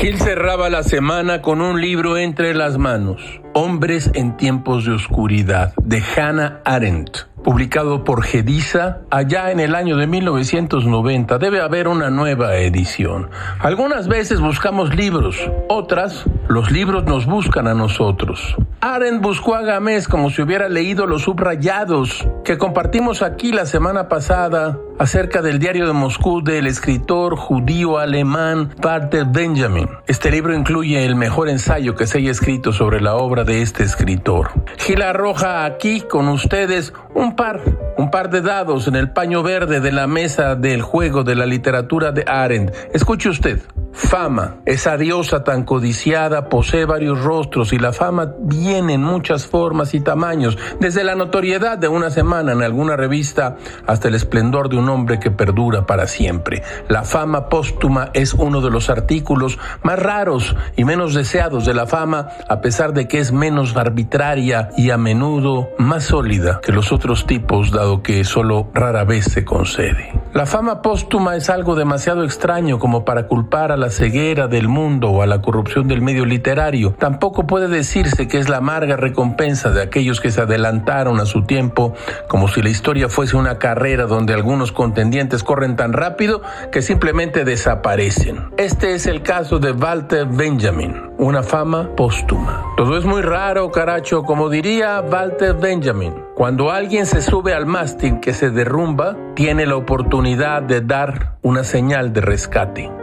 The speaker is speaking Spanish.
Gil cerraba la semana con un libro entre las manos, Hombres en tiempos de oscuridad, de Hannah Arendt publicado por Gedisa allá en el año de 1990. Debe haber una nueva edición. Algunas veces buscamos libros, otras los libros nos buscan a nosotros. Aren buscó a Gamés como si hubiera leído los subrayados que compartimos aquí la semana pasada acerca del diario de Moscú del escritor judío alemán Walter Benjamin. Este libro incluye el mejor ensayo que se haya escrito sobre la obra de este escritor. Gil arroja aquí con ustedes un par, un par de dados en el paño verde de la mesa del juego de la literatura de Arendt. Escuche usted. Fama, esa diosa tan codiciada, posee varios rostros y la fama viene en muchas formas y tamaños, desde la notoriedad de una semana en alguna revista hasta el esplendor de un hombre que perdura para siempre. La fama póstuma es uno de los artículos más raros y menos deseados de la fama, a pesar de que es menos arbitraria y a menudo más sólida que los otros tipos, dado que solo rara vez se concede. La fama póstuma es algo demasiado extraño como para culpar a la ceguera del mundo o a la corrupción del medio literario. Tampoco puede decirse que es la amarga recompensa de aquellos que se adelantaron a su tiempo, como si la historia fuese una carrera donde algunos contendientes corren tan rápido que simplemente desaparecen. Este es el caso de Walter Benjamin, una fama póstuma. Todo es muy raro, caracho, como diría Walter Benjamin. Cuando alguien se sube al mástil que se derrumba, tiene la oportunidad de dar una señal de rescate.